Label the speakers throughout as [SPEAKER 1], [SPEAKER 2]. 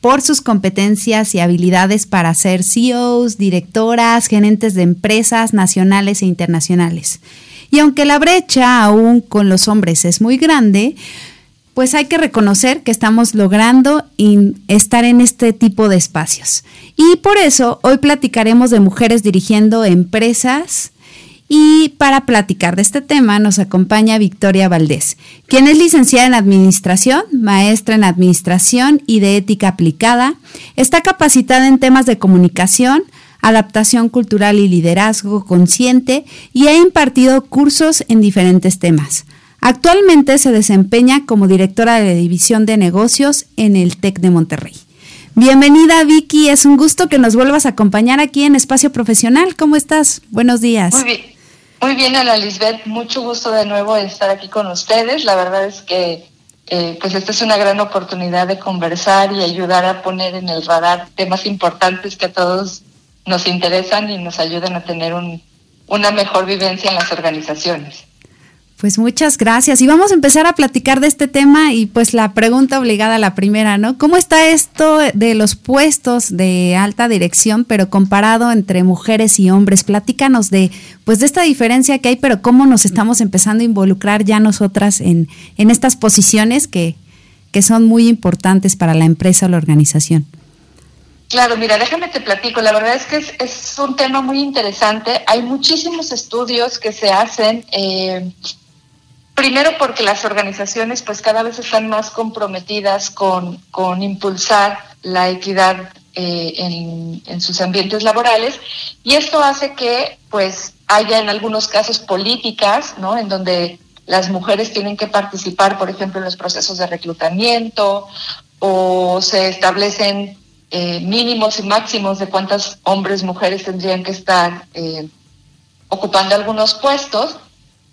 [SPEAKER 1] por sus competencias y habilidades para ser CEOs, directoras, gerentes de empresas nacionales e internacionales. Y aunque la brecha aún con los hombres es muy grande, pues hay que reconocer que estamos logrando estar en este tipo de espacios. Y por eso hoy platicaremos de mujeres dirigiendo empresas, y para platicar de este tema nos acompaña Victoria Valdés, quien es licenciada en Administración, maestra en Administración y de Ética Aplicada. Está capacitada en temas de comunicación, adaptación cultural y liderazgo consciente y ha impartido cursos en diferentes temas. Actualmente se desempeña como directora de la División de Negocios en el TEC de Monterrey. Bienvenida Vicky, es un gusto que nos vuelvas a acompañar aquí en Espacio Profesional. ¿Cómo estás? Buenos días.
[SPEAKER 2] Muy bien. Muy bien, Ana Lisbeth, mucho gusto de nuevo estar aquí con ustedes. La verdad es que eh, pues esta es una gran oportunidad de conversar y ayudar a poner en el radar temas importantes que a todos nos interesan y nos ayudan a tener un, una mejor vivencia en las organizaciones.
[SPEAKER 1] Pues muchas gracias. Y vamos a empezar a platicar de este tema y pues la pregunta obligada, la primera, ¿no? ¿Cómo está esto de los puestos de alta dirección, pero comparado entre mujeres y hombres? Platícanos de pues de esta diferencia que hay, pero cómo nos estamos empezando a involucrar ya nosotras en, en estas posiciones que, que son muy importantes para la empresa o la organización.
[SPEAKER 2] Claro, mira, déjame te platico. La verdad es que es, es un tema muy interesante. Hay muchísimos estudios que se hacen. Eh, Primero porque las organizaciones pues cada vez están más comprometidas con, con impulsar la equidad eh, en, en, sus ambientes laborales y esto hace que pues haya en algunos casos políticas, ¿no? En donde las mujeres tienen que participar, por ejemplo, en los procesos de reclutamiento o se establecen eh, mínimos y máximos de cuántas hombres, mujeres tendrían que estar eh, ocupando algunos puestos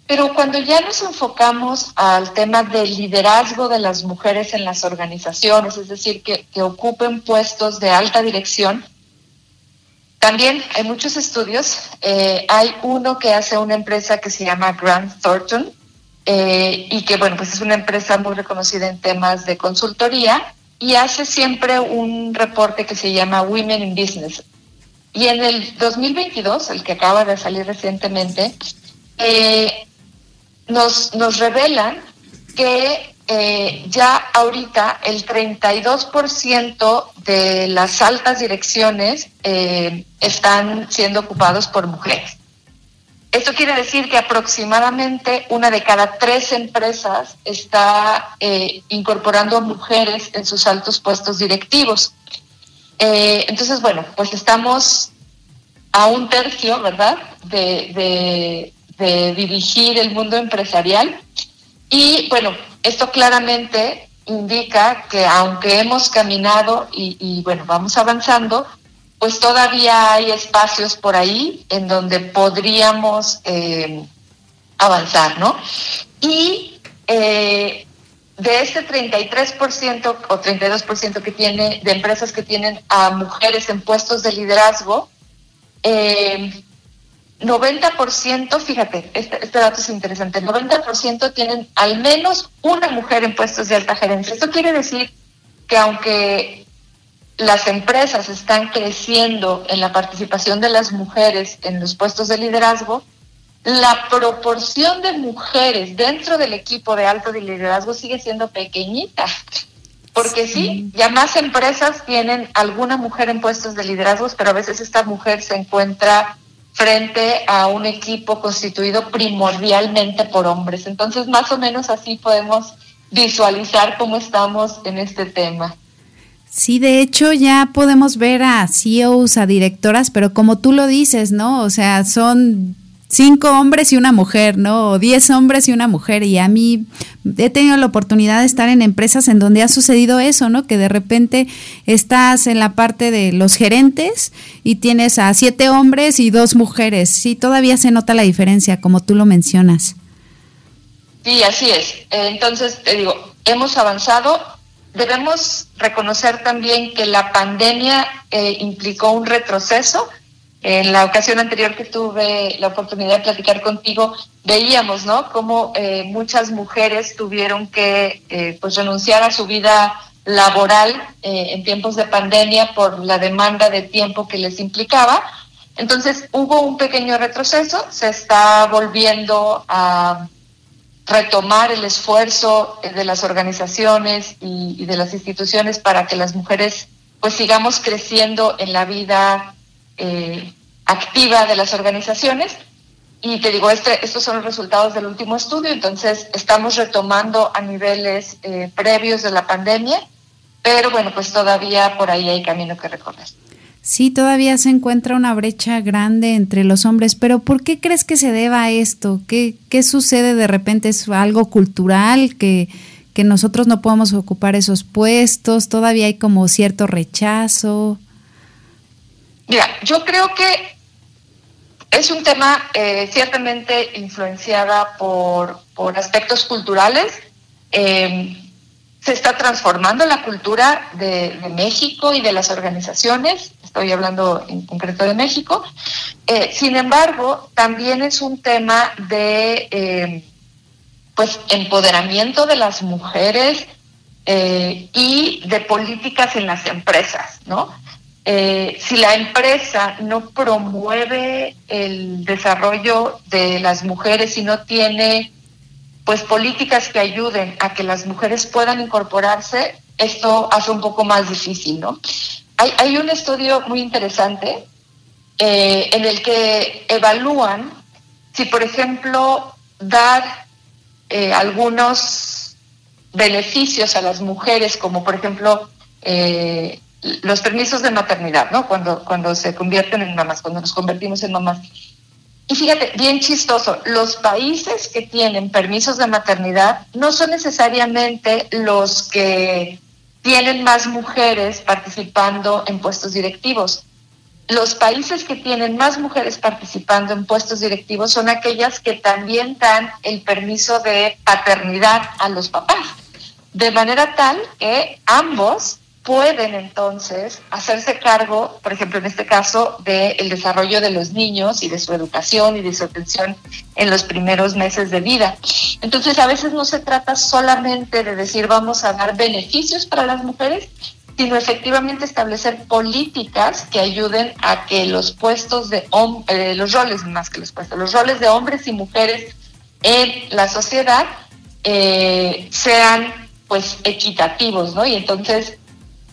[SPEAKER 2] pero cuando ya nos enfocamos al tema del liderazgo de las mujeres en las organizaciones, es decir, que, ocupen puestos de alta dirección, también hay muchos estudios. Eh, hay uno que hace una empresa que se llama Grant Thornton eh, y que, bueno, pues es una empresa muy reconocida en temas de consultoría y hace siempre un reporte que se llama Women in Business. Y en el 2022, el que acaba de salir recientemente, eh, nos, nos revelan que eh, ya ahorita el 32% de las altas direcciones eh, están siendo ocupados por mujeres. Esto quiere decir que aproximadamente una de cada tres empresas está eh, incorporando mujeres en sus altos puestos directivos. entonces, bueno, pues estamos a un tercio, ¿verdad?, de, de dirigir el mundo empresarial. Y bueno, esto claramente indica que aunque hemos caminado y, bueno, vamos avanzando, pues todavía hay espacios por ahí en donde podríamos eh, avanzar, ¿no? Y eh, de este 33% o 32% que tiene de empresas que tienen a mujeres en puestos de liderazgo, eh, 90%, fíjate, este, este, dato es interesante, el 90% tienen al menos una mujer en puestos de alta gerencia. Esto quiere decir que aunque las empresas están creciendo en la participación de las mujeres en los puestos de liderazgo, la proporción de mujeres dentro del equipo de alto de liderazgo sigue siendo pequeñita. Porque sí, ya más empresas tienen alguna mujer en puestos de liderazgo, pero a veces esta mujer se encuentra frente a un equipo constituido primordialmente por hombres. Entonces, más o menos así podemos visualizar cómo estamos en este tema.
[SPEAKER 1] Sí, de hecho ya podemos ver a CEOs, a directoras, pero como tú lo dices, ¿no? O sea, son cinco hombres y una mujer, ¿no? O diez hombres y una mujer. Y a mí he tenido la oportunidad de estar en empresas en donde ha sucedido eso, ¿no? Que de repente estás en la parte de los gerentes y tienes a siete hombres y dos mujeres. Sí, todavía se nota la diferencia, como tú lo mencionas.
[SPEAKER 2] Sí, así es. Entonces, te digo, hemos avanzado. Debemos reconocer también que la pandemia eh, implicó un retroceso en la ocasión anterior que tuve la oportunidad de platicar contigo, veíamos, ¿no? Cómo eh, muchas mujeres tuvieron que, eh, pues, renunciar a su vida laboral eh, en tiempos de pandemia por la demanda de tiempo que les implicaba. Entonces hubo un pequeño retroceso, se está volviendo a retomar el esfuerzo de las organizaciones y, y de las instituciones para que las mujeres pues sigamos creciendo en la vida eh, activa de las organizaciones. Y te digo, este, estos son los resultados del último estudio, entonces estamos retomando a niveles eh, previos de la pandemia, pero bueno, pues todavía por ahí hay camino que recorrer.
[SPEAKER 1] Sí, todavía se encuentra una brecha grande entre los hombres, pero ¿por qué crees que se deba a esto? ¿Qué, qué sucede de repente? ¿Es algo cultural que, que nosotros no podemos ocupar esos puestos? ¿Todavía hay como cierto rechazo?
[SPEAKER 2] Mira, yo creo que es un tema eh, ciertamente influenciada por, por aspectos culturales. Eh, se está transformando la cultura de, México y de las organizaciones, estoy hablando en concreto de México. Eh, sin embargo, también es un tema de pues empoderamiento de las mujeres y de políticas en las empresas, ¿no? Eh, si la empresa no promueve el desarrollo de las mujeres y no tiene pues políticas que ayuden a que las mujeres puedan incorporarse, esto hace un poco más difícil, ¿no? Hay, un estudio muy interesante eh, en el que evalúan si, por ejemplo, dar eh, algunos beneficios a las mujeres, como por ejemplo los permisos de maternidad, ¿no? Cuando, cuando se convierten en mamás, cuando nos convertimos en mamás. Y fíjate, bien chistoso, los países que tienen permisos de maternidad no son necesariamente los que tienen más mujeres participando en puestos directivos. Los países que tienen más mujeres participando en puestos directivos son aquellas que también dan el permiso de paternidad a los papás. De manera tal que ambos pueden entonces hacerse cargo, por ejemplo, en este caso, del desarrollo de los niños y de su educación y de su atención en los primeros meses de vida. Entonces, a veces no se trata solamente de decir vamos a dar beneficios para las mujeres, sino efectivamente establecer políticas que ayuden a que los puestos de eh, los roles más que los puestos, los roles de hombres y mujeres en la sociedad eh, sean pues equitativos, ¿no? Y entonces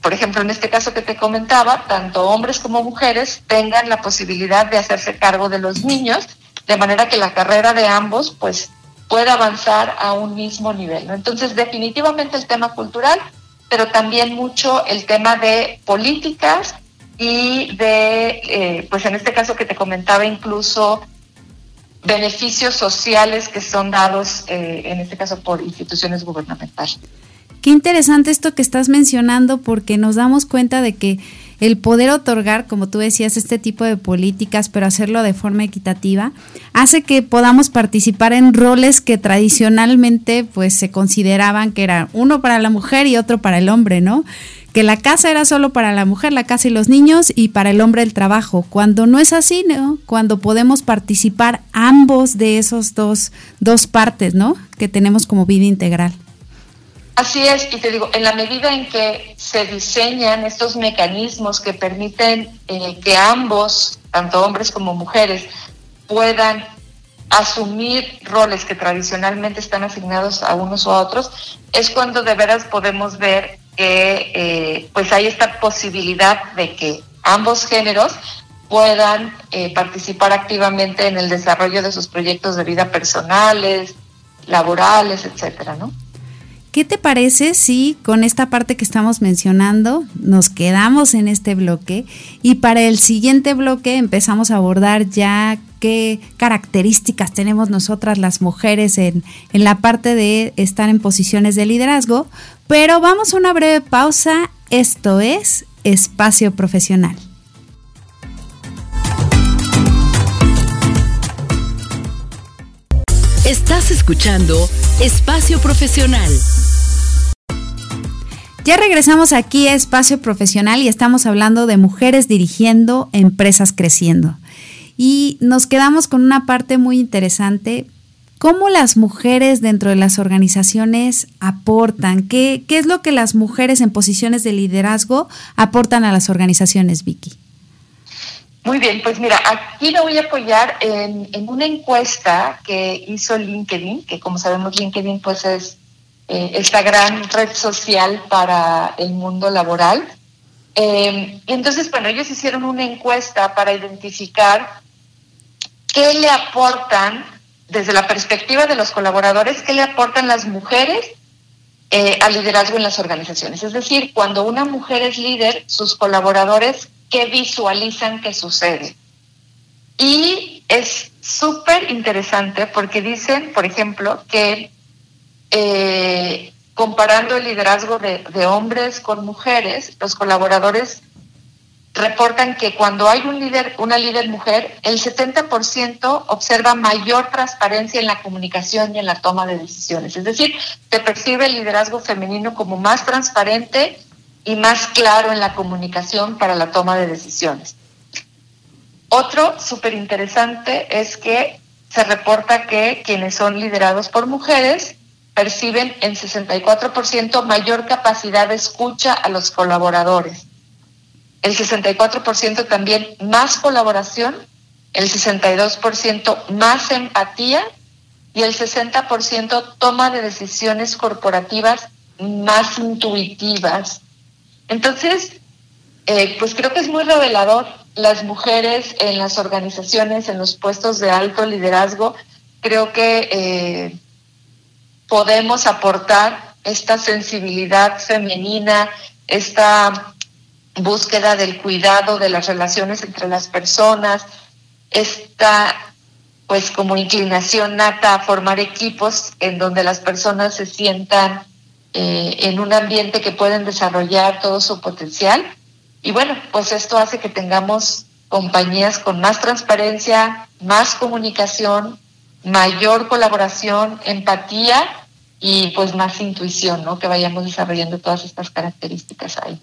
[SPEAKER 2] por ejemplo, en este caso que te comentaba, tanto hombres como mujeres tengan la posibilidad de hacerse cargo de los niños, de manera que la carrera de ambos pues pueda avanzar a un mismo nivel. Entonces, definitivamente el tema cultural, pero también mucho el tema de políticas y de, eh, pues en este caso que te comentaba, incluso beneficios sociales que son dados, eh, en este caso, por instituciones gubernamentales.
[SPEAKER 1] Qué interesante esto que estás mencionando porque nos damos cuenta de que el poder otorgar, como tú decías, este tipo de políticas, pero hacerlo de forma equitativa, hace que podamos participar en roles que tradicionalmente pues se consideraban que eran uno para la mujer y otro para el hombre, ¿no? Que la casa era solo para la mujer, la casa y los niños, y para el hombre el trabajo. Cuando no es así, ¿no? Cuando podemos participar ambos de esos dos, dos partes, ¿no? Que tenemos como vida integral.
[SPEAKER 2] Así es, y te digo, en la medida en que se diseñan estos mecanismos que permiten eh, que ambos, tanto hombres como mujeres, puedan asumir roles que tradicionalmente están asignados a unos o a otros, es cuando de veras podemos ver que eh, pues hay esta posibilidad de que ambos géneros puedan eh, participar activamente en el desarrollo de sus proyectos de vida personales, laborales, etcétera, ¿no?
[SPEAKER 1] ¿Qué te parece si con esta parte que estamos mencionando nos quedamos en este bloque y para el siguiente bloque empezamos a abordar ya qué características tenemos nosotras las mujeres en, en la parte de estar en posiciones de liderazgo, pero vamos a una breve pausa. Esto es Espacio Profesional.
[SPEAKER 3] Estás escuchando Espacio Profesional.
[SPEAKER 1] Ya regresamos aquí a Espacio Profesional y estamos hablando de mujeres dirigiendo empresas creciendo. Y nos quedamos con una parte muy interesante, cómo las mujeres dentro de las organizaciones aportan, qué, qué es lo que las mujeres en posiciones de liderazgo aportan a las organizaciones, Vicky.
[SPEAKER 2] Muy bien, pues mira, aquí me voy a apoyar en, en, una encuesta que hizo LinkedIn, que como sabemos LinkedIn pues es eh, esta gran red social para el mundo laboral. Eh, entonces, bueno, ellos hicieron una encuesta para identificar qué le aportan, desde la perspectiva de los colaboradores, qué le aportan las mujeres eh, al liderazgo en las organizaciones. Es decir, cuando una mujer es líder, sus colaboradores, ¿qué visualizan que sucede? Y es súper interesante porque dicen, por ejemplo, que eh, comparando el liderazgo de, hombres con mujeres, los colaboradores reportan que cuando hay una líder mujer, el 70% observa mayor transparencia en la comunicación y en la toma de decisiones. Es decir, se percibe el liderazgo femenino como más transparente y más claro en la comunicación para la toma de decisiones. Otro súper interesante es que se reporta que quienes son liderados por mujeres perciben en 64% mayor capacidad de escucha a los colaboradores. El 64% también más colaboración, el 62% más empatía y el 60% toma de decisiones corporativas más intuitivas. Entonces, eh, pues creo que es muy revelador las mujeres en las organizaciones, en los puestos de alto liderazgo. Creo que eh, podemos aportar esta sensibilidad femenina, esta búsqueda del cuidado de las relaciones entre las personas, esta pues como inclinación nata a formar equipos en donde las personas se sientan eh, en un ambiente que pueden desarrollar todo su potencial. Y bueno, pues esto hace que tengamos compañías con más transparencia, más comunicación, mayor colaboración, empatía y pues más intuición, ¿no? Que vayamos desarrollando todas estas características ahí.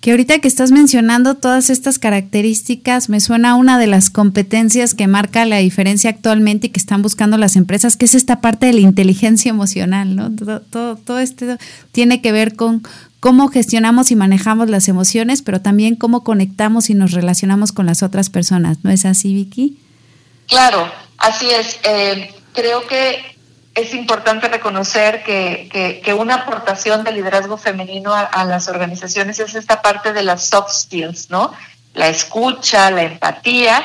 [SPEAKER 1] Que ahorita que estás mencionando todas estas características, me suena una de las competencias que marca la diferencia actualmente y que están buscando las empresas, que es esta parte de la inteligencia emocional, ¿no? Todo, todo, todo esto tiene que ver con cómo gestionamos y manejamos las emociones, pero también cómo conectamos y nos relacionamos con las otras personas, ¿no es así, Vicky?
[SPEAKER 2] Claro, así es. Eh, creo que es importante reconocer que, que, una aportación de liderazgo femenino a, las organizaciones es esta parte de las soft skills, ¿no? La escucha, la empatía.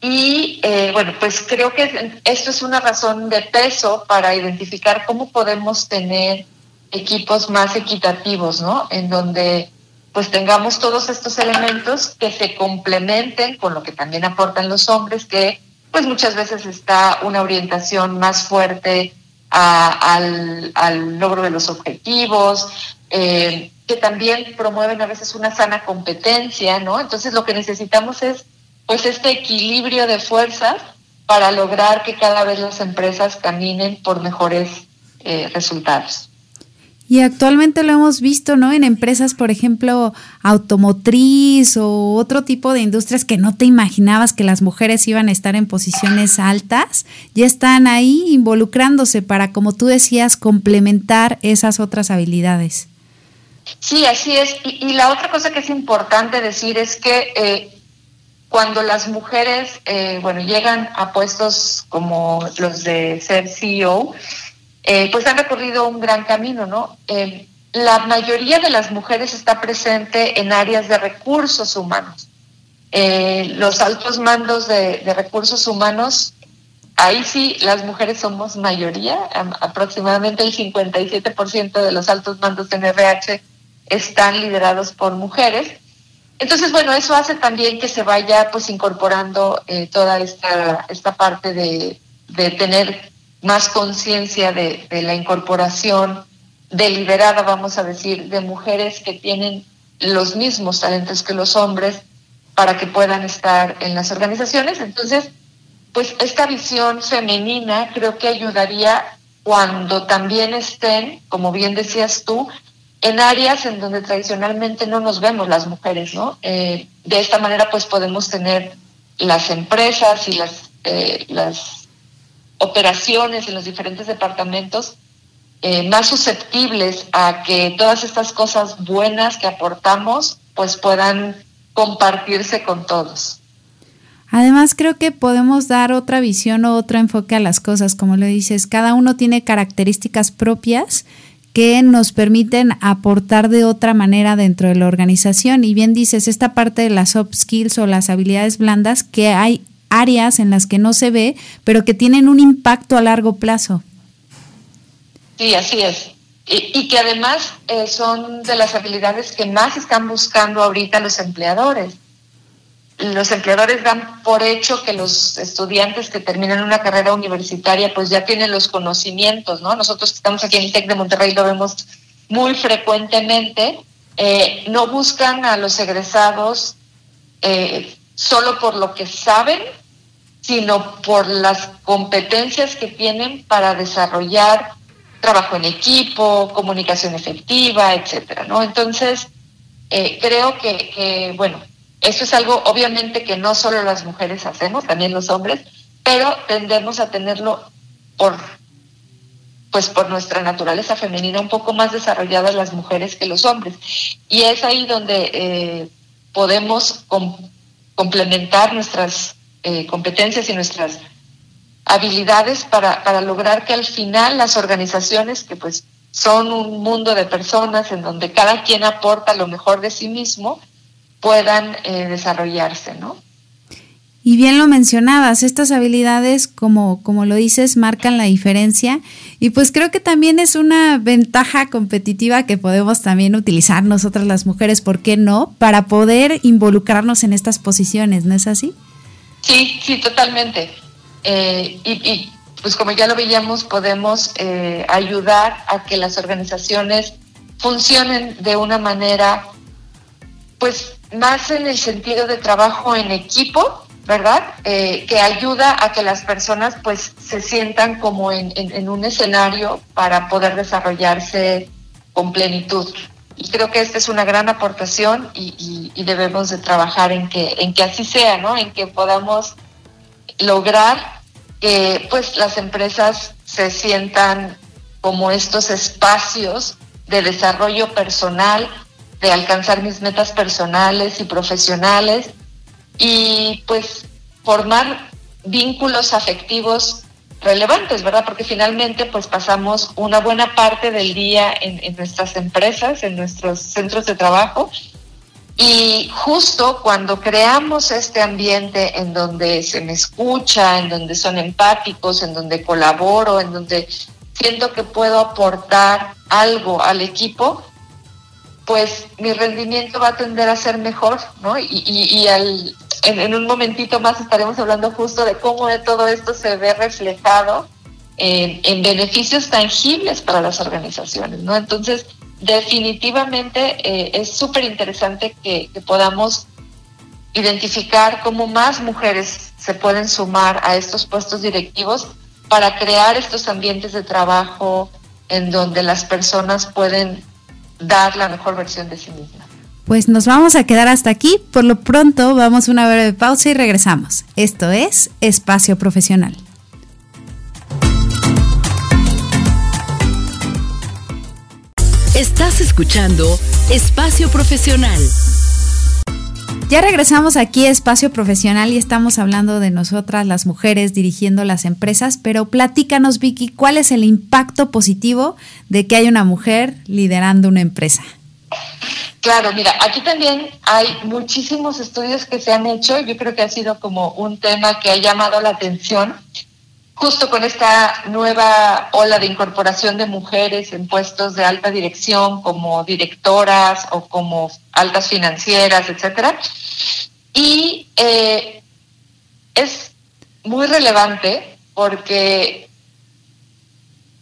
[SPEAKER 2] Y eh, bueno, pues creo que esto es una razón de peso para identificar cómo podemos tener equipos más equitativos, ¿no? En donde pues tengamos todos estos elementos que se complementen con lo que también aportan los hombres, que pues muchas veces está una orientación más fuerte al, logro de los objetivos, eh, que también promueven a veces una sana competencia, ¿no? Entonces lo que necesitamos es pues este equilibrio de fuerzas para lograr que cada vez las empresas caminen por mejores eh, resultados.
[SPEAKER 1] Y actualmente lo hemos visto, ¿no? En empresas, por ejemplo, automotriz o otro tipo de industrias que no te imaginabas que las mujeres iban a estar en posiciones altas, ya están ahí involucrándose para, como tú decías, complementar esas otras habilidades.
[SPEAKER 2] Sí, así es. Y, la otra cosa que es importante decir es que eh, cuando las mujeres, eh, bueno, llegan a puestos como los de ser CEO, eh, pues han recorrido un gran camino, ¿no? Eh, la mayoría de las mujeres está presente en áreas de recursos humanos. Eh, los altos mandos de, recursos humanos, ahí sí las mujeres somos mayoría, aproximadamente el 57% de los altos mandos en RH están liderados por mujeres. Entonces, bueno, eso hace también que se vaya pues incorporando toda esta, esta parte de, de tener más conciencia de, la incorporación deliberada, vamos a decir, de mujeres que tienen los mismos talentos que los hombres para que puedan estar en las organizaciones. Entonces, pues esta visión femenina creo que ayudaría cuando también estén, como bien decías tú, en áreas en donde tradicionalmente no nos vemos las mujeres, ¿no? Eh, de esta manera, pues podemos tener las empresas y las, eh, las operaciones en los diferentes departamentos eh, más susceptibles a que todas estas cosas buenas que aportamos, pues puedan compartirse con todos.
[SPEAKER 1] Además, creo que podemos dar otra visión o otro enfoque a las cosas, como lo dices, cada uno tiene características propias que nos permiten aportar de otra manera dentro de la organización. Y bien dices, esta parte de las soft skills o las habilidades blandas, que hay áreas en las que no se ve, pero que tienen un impacto a largo plazo.
[SPEAKER 2] Sí, así es. Y, que además eh, son de las habilidades que más están buscando ahorita los empleadores los empleadores dan por hecho que los estudiantes que terminan una carrera universitaria pues ya tienen los conocimientos, ¿no? Nosotros que estamos aquí en el TEC de Monterrey lo vemos muy frecuentemente. Eh, no buscan a los egresados eh, solo por lo que saben, sino por las competencias que tienen para desarrollar trabajo en equipo, comunicación efectiva, etcétera, ¿no? Entonces, eh, creo que, bueno, eso es algo obviamente que no solo las mujeres hacemos, también los hombres, pero tendemos a tenerlo por pues por nuestra naturaleza femenina un poco más desarrolladas las mujeres que los hombres. Y es ahí donde eh, podemos complementar nuestras eh, competencias y nuestras habilidades para, para lograr que al final las organizaciones, que pues son un mundo de personas en donde cada quien aporta lo mejor de sí mismo, puedan eh, desarrollarse, ¿no?
[SPEAKER 1] Y bien lo mencionabas, estas habilidades, como, como lo dices, marcan la diferencia y pues creo que también es una ventaja competitiva que podemos también utilizar nosotras las mujeres, ¿por qué no? Para poder involucrarnos en estas posiciones, ¿no es así?
[SPEAKER 2] Sí, sí, totalmente. Eh, y, pues como ya lo veíamos, podemos eh, ayudar a que las organizaciones funcionen de una manera pues más en el sentido de trabajo en equipo, ¿verdad? Eh, que ayuda a que las personas pues se sientan como en, un escenario para poder desarrollarse con plenitud. Y creo que esta es una gran aportación y, debemos de trabajar en que, en que así sea, ¿no? En que podamos lograr que pues las empresas se sientan como estos espacios de desarrollo personal de alcanzar mis metas personales y profesionales y pues formar vínculos afectivos relevantes, ¿verdad? Porque finalmente pues pasamos una buena parte del día en, nuestras empresas, en nuestros centros de trabajo y justo cuando creamos este ambiente en donde se me escucha, en donde son empáticos, en donde colaboro, en donde siento que puedo aportar algo al equipo, pues mi rendimiento va a tender a ser mejor, ¿no? Y, al, en, un momentito más estaremos hablando justo de cómo de todo esto se ve reflejado en, beneficios tangibles para las organizaciones, ¿no? Entonces, definitivamente eh, es súper interesante que, que podamos identificar cómo más mujeres se pueden sumar a estos puestos directivos para crear estos ambientes de trabajo en donde las personas pueden dar la mejor versión de sí misma.
[SPEAKER 1] Pues nos vamos a quedar hasta aquí. Por lo pronto vamos a una breve pausa y regresamos. Esto es Espacio Profesional.
[SPEAKER 3] Estás escuchando Espacio Profesional.
[SPEAKER 1] Ya regresamos aquí a Espacio Profesional y estamos hablando de nosotras, las mujeres, dirigiendo las empresas, pero platícanos, Vicky, ¿cuál es el impacto positivo de que hay una mujer liderando una empresa?
[SPEAKER 2] Claro, mira, aquí también hay muchísimos estudios que se han hecho, yo creo que ha sido como un tema que ha llamado la atención, justo con esta nueva ola de incorporación de mujeres en puestos de alta dirección como directoras o como altas financieras, etcétera. Y eh, es muy relevante porque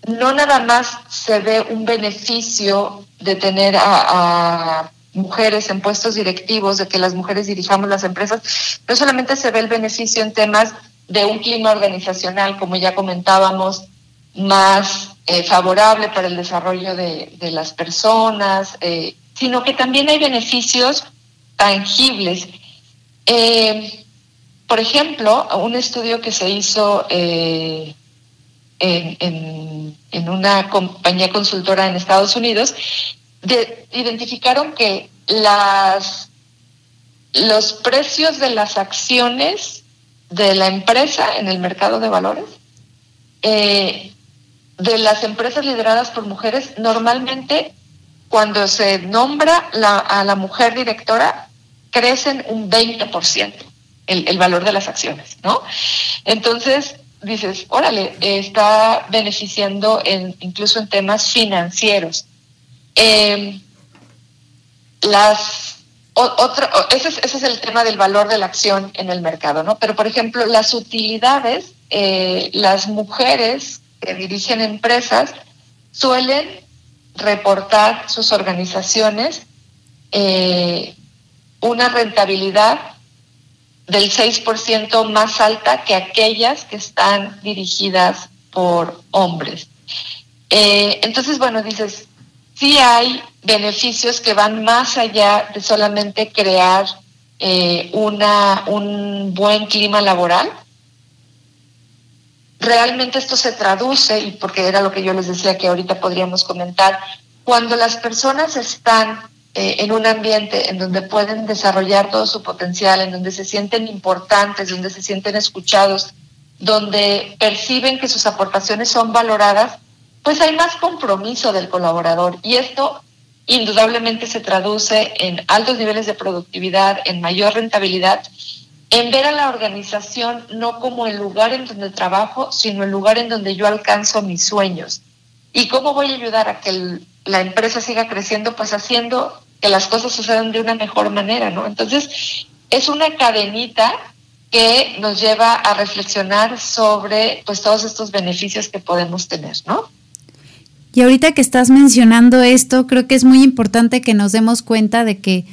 [SPEAKER 2] no nada más se ve un beneficio de tener a, mujeres en puestos directivos, de que las mujeres dirijamos las empresas, no solamente se ve el beneficio en temas de un clima organizacional, como ya comentábamos, más eh, favorable para el desarrollo de, las personas, eh, sino que también hay beneficios tangibles. Eh, por ejemplo, un estudio que se hizo en, en, una compañía consultora en Estados Unidos, identificaron que las, los precios de las acciones de la empresa en el mercado de valores, eh, de las empresas lideradas por mujeres, normalmente cuando se nombra a la mujer directora, crecen un 20% el, el valor de las acciones, ¿no? Entonces, dices, órale, está beneficiando en, incluso en temas financieros. Eh, las otro, ese es, ese es el tema del valor de la acción en el mercado, ¿no? Pero, por ejemplo, las utilidades, eh, las mujeres que dirigen empresas suelen reportar sus organizaciones eh, una rentabilidad del 6% más alta que aquellas que están dirigidas por hombres. Eh, entonces, bueno, dices, sí hay beneficios que van más allá de solamente crear eh, una, un buen clima laboral. Realmente esto se traduce, y porque era lo que yo les decía que ahorita podríamos comentar, cuando las personas están eh, en un ambiente en donde pueden desarrollar todo su potencial, en donde se sienten importantes, donde se sienten escuchados, donde perciben que sus aportaciones son valoradas, pues hay más compromiso del colaborador y esto indudablemente se traduce en altos niveles de productividad, en mayor rentabilidad, en ver a la organización no como el lugar en donde trabajo, sino el lugar en donde yo alcanzo mis sueños. ¿Y cómo voy a ayudar a que la empresa siga creciendo? Pues haciendo que las cosas sucedan de una mejor manera, ¿no? Entonces, es una cadenita que nos lleva a reflexionar sobre pues todos estos beneficios que podemos tener, ¿no?
[SPEAKER 1] Y ahorita que estás mencionando esto, creo que es muy importante que nos demos cuenta de que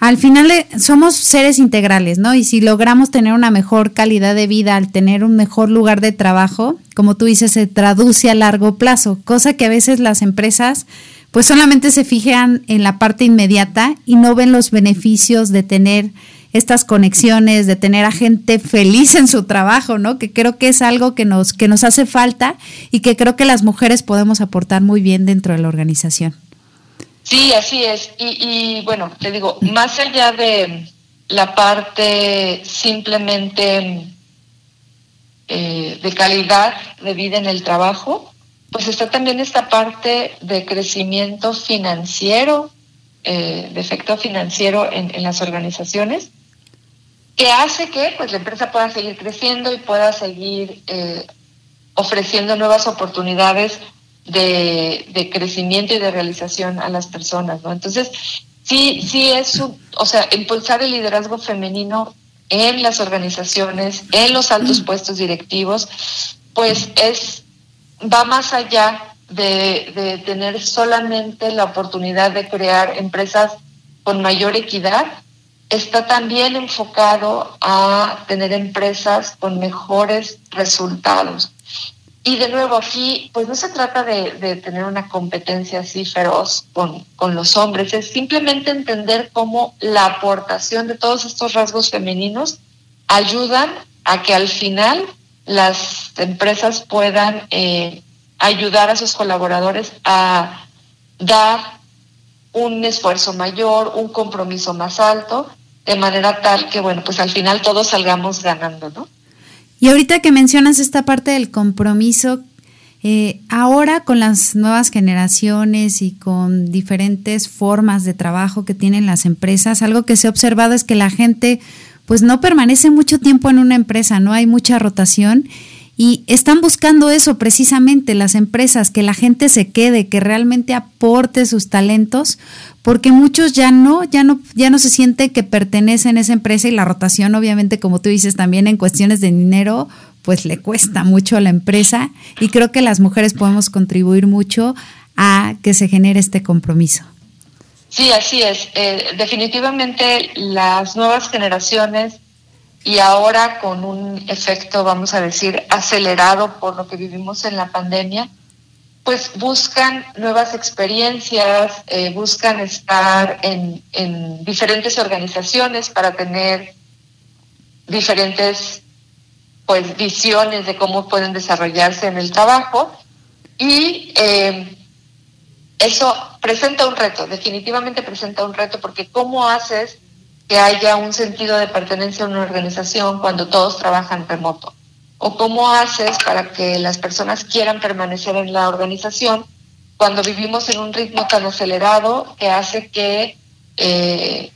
[SPEAKER 1] al final eh, somos seres integrales, ¿no? Y si logramos tener una mejor calidad de vida al tener un mejor lugar de trabajo, como tú dices, se traduce a largo plazo, cosa que a veces las empresas pues solamente se fijan en la parte inmediata y no ven los beneficios de tener estas conexiones, de tener a gente feliz en su trabajo, ¿no? Que creo que es algo que nos, que nos hace falta y que creo que las mujeres podemos aportar muy bien dentro de la organización.
[SPEAKER 2] Sí, así es. Y, bueno, te digo, más allá de la parte simplemente eh, de calidad de vida en el trabajo, pues está también esta parte de crecimiento financiero, eh, de efecto financiero en, en, las organizaciones que hace que pues, la empresa pueda seguir creciendo y pueda seguir eh, ofreciendo nuevas oportunidades de, crecimiento y de realización a las personas, ¿no? Entonces, sí, sí es, o sea, impulsar el liderazgo femenino en las organizaciones, en los altos puestos directivos, pues es, va más allá de, de tener solamente la oportunidad de crear empresas con mayor equidad, está también enfocado a tener empresas con mejores resultados. Y de nuevo, aquí pues no se trata de, tener una competencia así feroz con, con, los hombres, es simplemente entender cómo la aportación de todos estos rasgos femeninos ayudan a que al final las empresas puedan eh, ayudar a sus colaboradores a dar un esfuerzo mayor, un compromiso más alto de manera tal que, bueno, pues al final todos salgamos ganando, ¿no?
[SPEAKER 1] Y ahorita que mencionas esta parte del compromiso, eh, ahora con las nuevas generaciones y con diferentes formas de trabajo que tienen las empresas, algo que se ha observado es que la gente pues no permanece mucho tiempo en una empresa, no hay mucha rotación Y están buscando eso precisamente las empresas, que la gente se quede, que realmente aporte sus talentos, porque muchos ya no, ya no, ya no se siente que pertenecen a esa empresa y la rotación, obviamente, como tú dices, también en cuestiones de dinero, pues le cuesta mucho a la empresa y creo que las mujeres podemos contribuir mucho a que se genere este compromiso.
[SPEAKER 2] Sí, así es. Eh, definitivamente las nuevas generaciones y ahora con un efecto, vamos a decir, acelerado por lo que vivimos en la pandemia, pues buscan nuevas experiencias, eh, buscan estar en, en diferentes organizaciones para tener diferentes pues visiones de cómo pueden desarrollarse en el trabajo y eh, eso presenta un reto, definitivamente presenta un reto porque cómo haces que haya un sentido de pertenencia a una organización cuando todos trabajan remoto o cómo haces para que las personas quieran permanecer en la organización cuando vivimos en un ritmo tan acelerado que hace que eh,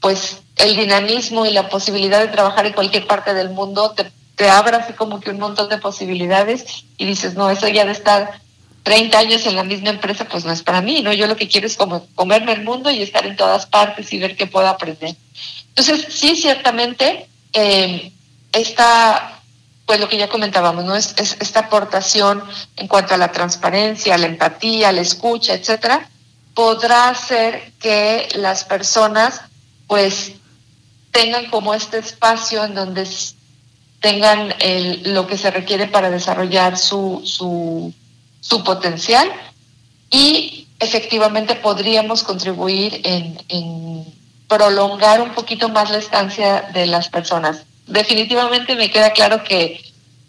[SPEAKER 2] pues el dinamismo y la posibilidad de trabajar en cualquier parte del mundo te te abre así como que un montón de posibilidades y dices, no, eso ya de estar 30 años en la misma empresa, pues no es para mí, ¿no? Yo lo que quiero es como comerme el mundo y estar en todas partes y ver qué puedo aprender. Entonces, sí, ciertamente, eh, esta, pues lo que ya comentábamos, ¿no? Es, es, esta aportación en cuanto a la transparencia, la empatía, la escucha, etcétera, podrá hacer que las personas, pues, tengan como este espacio en donde tengan el, lo que se requiere para desarrollar su, su, su potencial y efectivamente podríamos contribuir en, prolongar un poquito más la estancia de las personas. Definitivamente me queda claro que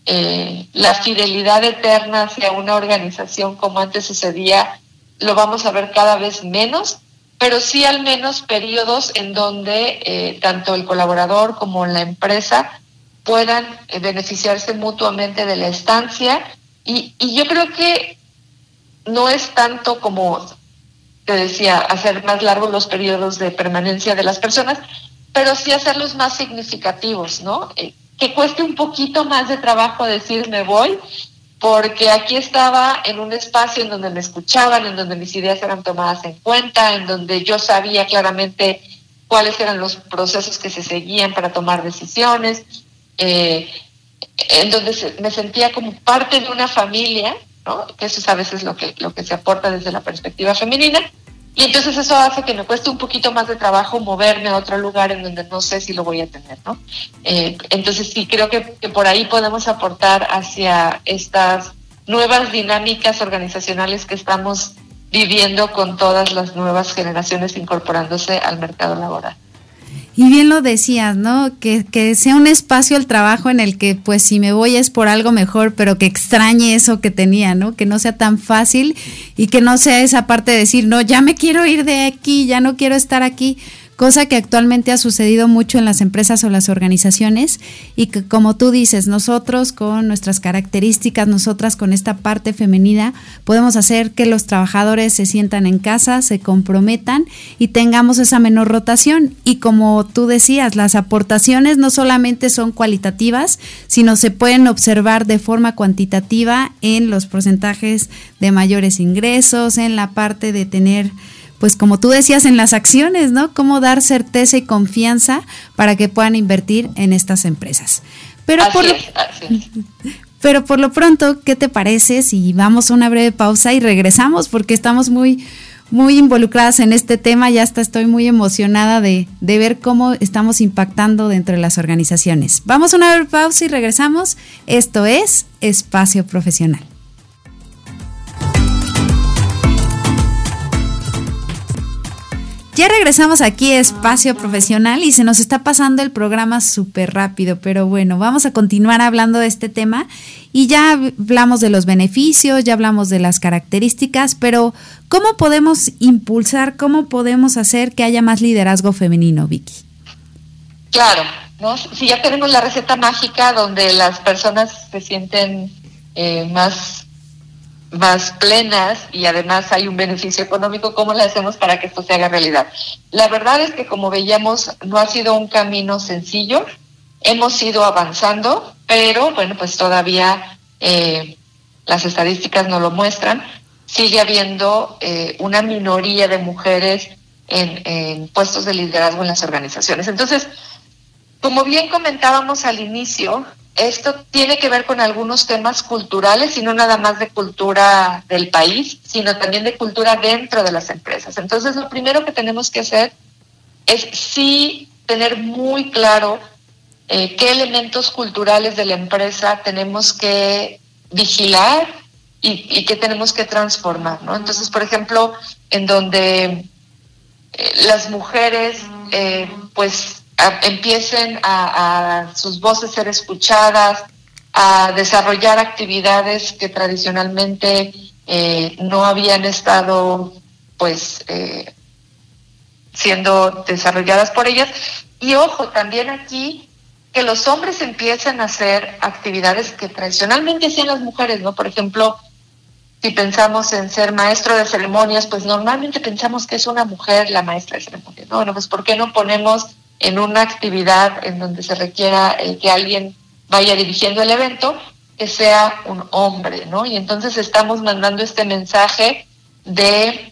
[SPEAKER 2] eh, la fidelidad eterna hacia una organización como antes sucedía lo vamos a ver cada vez menos, pero sí al menos periodos en donde eh, tanto el colaborador como la empresa puedan eh, beneficiarse mutuamente de la estancia. Y, yo creo que no es tanto como te decía, hacer más largos los periodos de permanencia de las personas, pero sí hacerlos más significativos, ¿no? Eh, que cueste un poquito más de trabajo decir me voy, porque aquí estaba en un espacio en donde me escuchaban, en donde mis ideas eran tomadas en cuenta, en donde yo sabía claramente cuáles eran los procesos que se seguían para tomar decisiones, eh, en donde me sentía como parte de una familia, ¿no? que eso es a veces lo que, se aporta desde la perspectiva femenina, y entonces eso hace que me cueste un poquito más de trabajo moverme a otro lugar en donde no sé si lo voy a tener, ¿no? Eh, entonces sí, creo que, por ahí podemos aportar hacia estas nuevas dinámicas organizacionales que estamos viviendo con todas las nuevas generaciones incorporándose al mercado laboral.
[SPEAKER 1] Y bien lo decías, ¿no? Que, que, sea un espacio el trabajo en el que, pues, si me voy es por algo mejor, pero que extrañe eso que tenía, ¿no? Que no sea tan fácil y que no sea esa parte de decir, no, ya me quiero ir de aquí, ya no quiero estar aquí cosa que actualmente ha sucedido mucho en las empresas o las organizaciones y que como tú dices, nosotros con nuestras características, nosotras con esta parte femenina, podemos hacer que los trabajadores se sientan en casa, se comprometan y tengamos esa menor rotación. Y como tú decías, las aportaciones no solamente son cualitativas, sino se pueden observar de forma cuantitativa en los porcentajes de mayores ingresos, en la parte de tener pues como tú decías, en las acciones, ¿no? Cómo dar certeza y confianza para que puedan invertir en estas empresas. Pero, por, lo, pero por lo pronto, ¿qué te parece si vamos a una breve pausa y regresamos? Porque estamos muy, muy involucradas en este tema, ya hasta estoy muy emocionada de, de ver cómo estamos impactando dentro de las organizaciones. Vamos a una breve pausa y regresamos. Esto es Espacio Profesional. Ya regresamos aquí a Espacio Profesional y se nos está pasando el programa súper rápido, pero bueno, vamos a continuar hablando de este tema y ya hablamos de los beneficios, ya hablamos de las características, pero ¿cómo podemos impulsar, cómo podemos hacer que haya más liderazgo femenino, Vicky?
[SPEAKER 2] Claro, ¿no? si ya tenemos la receta mágica donde las personas se sienten eh, más más plenas y además hay un beneficio económico, ¿cómo le hacemos para que esto se haga realidad? La verdad es que como veíamos, no ha sido un camino sencillo, hemos ido avanzando, pero bueno, pues todavía eh, las estadísticas no lo muestran. Sigue habiendo eh, una minoría de mujeres en, en puestos de liderazgo en las organizaciones. Entonces, como bien comentábamos al inicio, esto tiene que ver con algunos temas culturales y no nada más de cultura del país, sino también de cultura dentro de las empresas. Entonces, lo primero que tenemos que hacer es sí tener muy claro eh, qué elementos culturales de la empresa tenemos que vigilar y, qué tenemos que transformar. ¿no? Entonces, por ejemplo, en donde eh, las mujeres, eh, pues, empiecen a, sus voces ser escuchadas, a desarrollar actividades que tradicionalmente eh, no habían estado pues eh, siendo desarrolladas por ellas. Y ojo, también aquí que los hombres empiecen a hacer actividades que tradicionalmente hacían las mujeres, ¿no? Por ejemplo, si pensamos en ser maestro de ceremonias, pues normalmente pensamos que es una mujer la maestra de ceremonias, ¿no? Bueno, pues ¿por qué no ponemos en una actividad en donde se requiera el que alguien vaya dirigiendo el evento, que sea un hombre, ¿no? Y entonces estamos mandando este mensaje de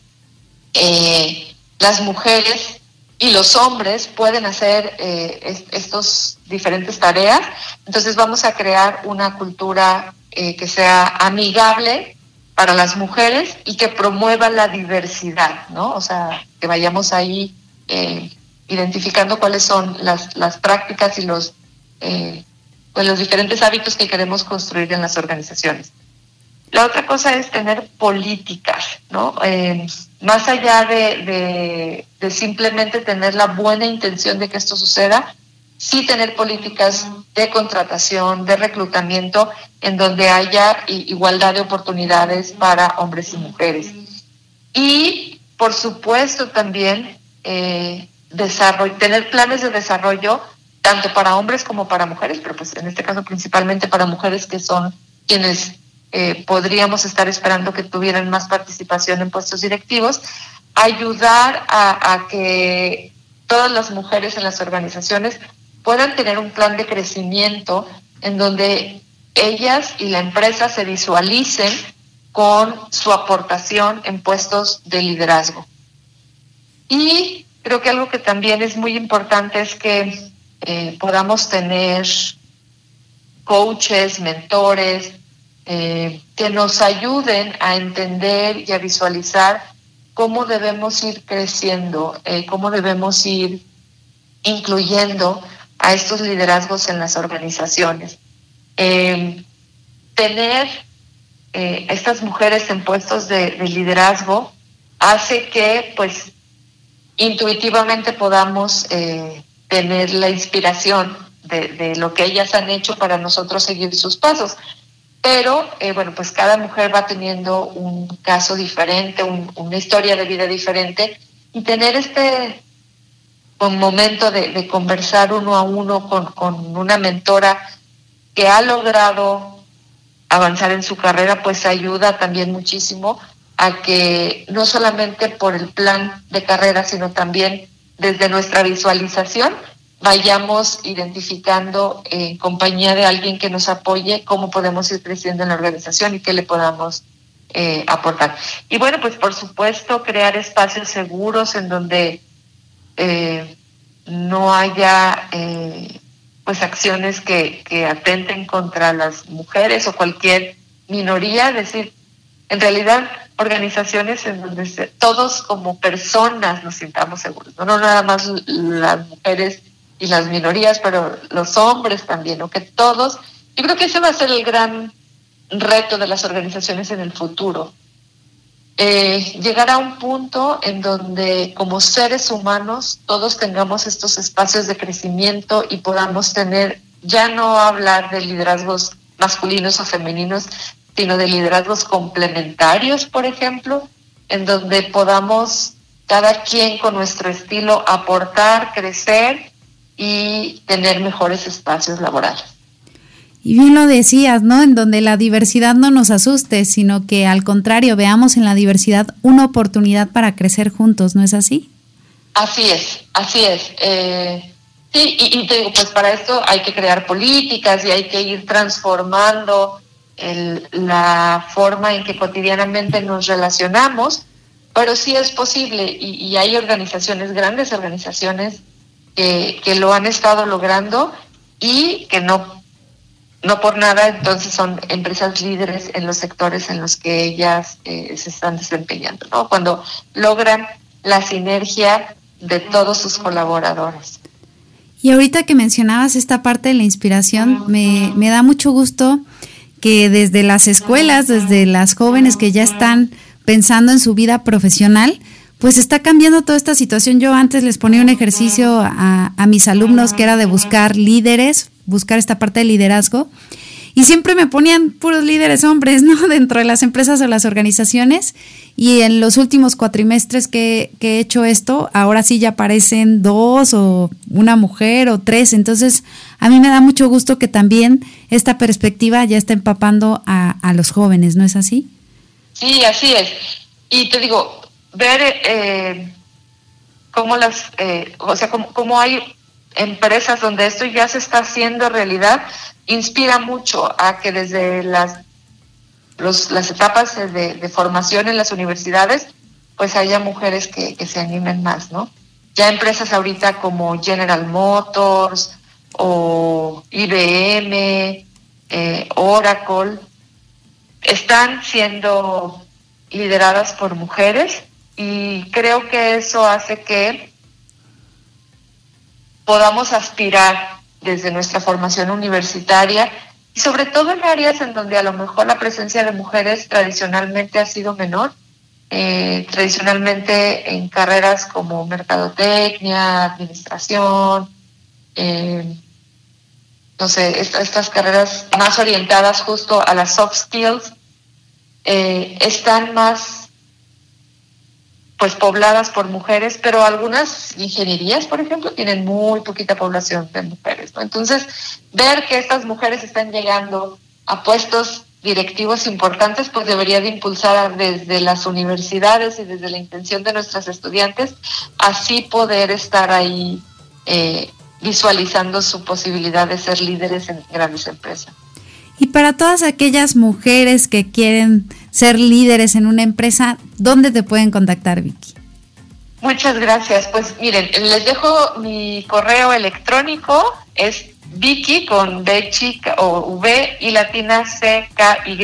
[SPEAKER 2] eh, las mujeres y los hombres pueden hacer eh, estos diferentes tareas. Entonces vamos a crear una cultura eh, que sea amigable para las mujeres y que promueva la diversidad, ¿no? O sea, que vayamos ahí identificando cuáles son las, las prácticas y los, eh, pues los diferentes hábitos que queremos construir en las organizaciones. La otra cosa es tener políticas, ¿no? Eh, más allá de, de, simplemente tener la buena intención de que esto suceda, sí tener políticas de contratación, de reclutamiento, en donde haya igualdad de oportunidades para hombres y mujeres. Y, por supuesto, también eh, tener planes de desarrollo tanto para hombres como para mujeres, pero pues en este caso principalmente para mujeres que son quienes eh, podríamos estar esperando que tuvieran más participación en puestos directivos, ayudar a, a que todas las mujeres en las organizaciones puedan tener un plan de crecimiento en donde ellas y la empresa se visualicen con su aportación en puestos de liderazgo. Y Creo que algo que también es muy importante es que eh, podamos tener coaches, mentores, eh, que nos ayuden a entender y a visualizar cómo debemos ir creciendo, eh, cómo debemos ir incluyendo a estos liderazgos en las organizaciones. tener estas mujeres en puestos de, de liderazgo hace que pues intuitivamente podamos eh, tener la inspiración de, lo que ellas han hecho para nosotros seguir sus pasos. Pero, eh, bueno, pues cada mujer va teniendo un caso diferente, una historia de vida diferente y tener este momento de, conversar uno a uno con una mentora que ha logrado avanzar en su carrera, pues ayuda también muchísimo a que no solamente por el plan de carrera, sino también desde nuestra visualización vayamos identificando en compañía de alguien que nos apoye cómo podemos ir creciendo en la organización y qué le podamos eh, aportar. Y bueno, pues por supuesto crear espacios seguros en donde eh, no haya eh, pues acciones que, que atenten contra las mujeres o cualquier minoría, es decir, en realidad organizaciones en donde todos como personas nos sintamos seguros, ¿no? nada más las mujeres y las minorías, pero los hombres también, o que todos, yo creo que ese va a ser el gran reto de las organizaciones en el futuro. Eh, llegar a un punto en donde como seres humanos todos tengamos estos espacios de crecimiento y podamos tener, ya no hablar de liderazgos masculinos o femeninos, sino de liderazgos complementarios, por ejemplo, en donde podamos cada quien con nuestro estilo aportar, crecer y tener mejores espacios laborales.
[SPEAKER 1] Y bien lo decías, ¿no? En donde la diversidad no nos asuste, sino que al contrario, veamos en la diversidad una oportunidad para crecer juntos, ¿no es así?
[SPEAKER 2] Así es, así es. Eh, Sí, y, te digo, pues para esto hay que crear políticas y hay que ir transformando el, la forma en que cotidianamente nos relacionamos, pero sí es posible y, y hay organizaciones, grandes organizaciones, que, lo han estado logrando y que no no por nada, entonces son empresas líderes en los sectores en los que ellas eh, se están desempeñando, ¿no? Cuando logran la sinergia de todos sus colaboradores.
[SPEAKER 1] Y ahorita que mencionabas esta parte de la inspiración, me, me da mucho gusto que desde las escuelas, desde las jóvenes que ya están pensando en su vida profesional, pues está cambiando toda esta situación. Yo antes les ponía un ejercicio a, mis alumnos que era de buscar líderes buscar esta parte de liderazgo. Y siempre me ponían puros líderes hombres, ¿no? Dentro de las empresas o las organizaciones. Y en los últimos cuatrimestres que, que he hecho esto, ahora sí ya aparecen dos o una mujer o tres. Entonces, a mí me da mucho gusto que también esta perspectiva ya está empapando a, los jóvenes, ¿no es así?
[SPEAKER 2] Sí, así es. Y te digo, ver eh, cómo las, eh, o sea, cómo, cómo hay empresas donde esto ya se está haciendo realidad, inspira mucho a que desde las, las etapas de, formación en las universidades, pues haya mujeres que, se animen más, ¿no? Ya empresas ahorita como General Motors o IBM, eh, Oracle, están siendo lideradas por mujeres y creo que eso hace que podamos aspirar desde nuestra formación universitaria y sobre todo en áreas en donde a lo mejor la presencia de mujeres tradicionalmente ha sido menor, eh, tradicionalmente en carreras como mercadotecnia, administración, eh, no sé, estas carreras más orientadas justo a las soft skills, eh, están más pues pobladas por mujeres, pero algunas ingenierías, por ejemplo, tienen muy poquita población de mujeres. Entonces, ver que estas mujeres están llegando a puestos directivos importantes, pues debería de impulsar desde las universidades y desde la intención de nuestras estudiantes, así poder estar ahí eh, visualizando su posibilidad de ser líderes en grandes empresas.
[SPEAKER 1] Y para todas aquellas mujeres que quieren ser líderes en una empresa, ¿dónde te pueden contactar, Vicky?
[SPEAKER 2] Muchas gracias. Pues miren, les dejo mi correo electrónico, es Vicky con B chica o V y latina C K Y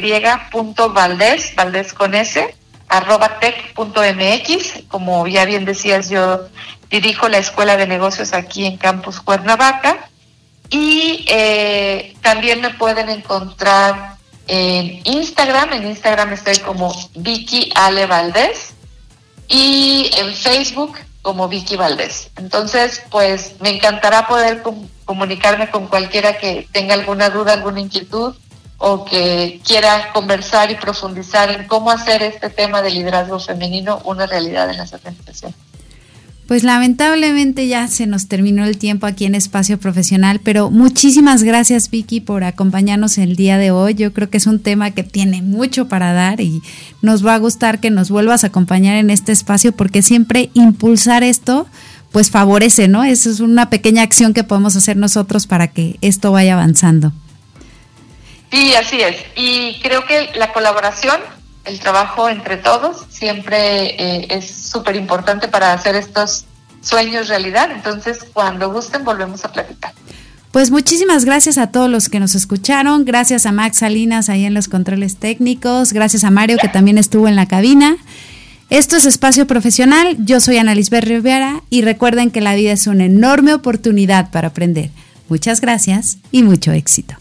[SPEAKER 2] punto Valdés, Valdés con S, arroba tech punto MX. Como ya bien decías, yo dirijo la Escuela de Negocios aquí en Campus Cuernavaca y eh, también me pueden encontrar en Instagram. En Instagram estoy como Vicky Ale Valdés y en Facebook como Vicky Valdés. Entonces, pues me encantará poder comunicarme con cualquiera que tenga alguna duda, alguna inquietud o que quiera conversar y profundizar en cómo hacer este tema de liderazgo femenino una realidad en las organizaciones.
[SPEAKER 1] Pues lamentablemente ya se nos terminó el tiempo aquí en Espacio Profesional, pero muchísimas gracias Vicky por acompañarnos el día de hoy. Yo creo que es un tema que tiene mucho para dar y nos va a gustar que nos vuelvas a acompañar en este espacio porque siempre impulsar esto pues favorece, ¿no? Eso es una pequeña acción que podemos hacer nosotros para que esto vaya avanzando.
[SPEAKER 2] Sí, así es. Y creo que la colaboración el trabajo entre todos siempre eh, es súper importante para hacer estos sueños realidad. Entonces, cuando gusten, volvemos a platicar.
[SPEAKER 1] Pues muchísimas gracias a todos los que nos escucharon, gracias a Max Salinas ahí en los controles técnicos, gracias a Mario que también estuvo en la cabina. Esto es Espacio Profesional, yo soy Ana Lisbeth Rivera y recuerden que la vida es una enorme oportunidad para aprender. Muchas gracias y mucho éxito.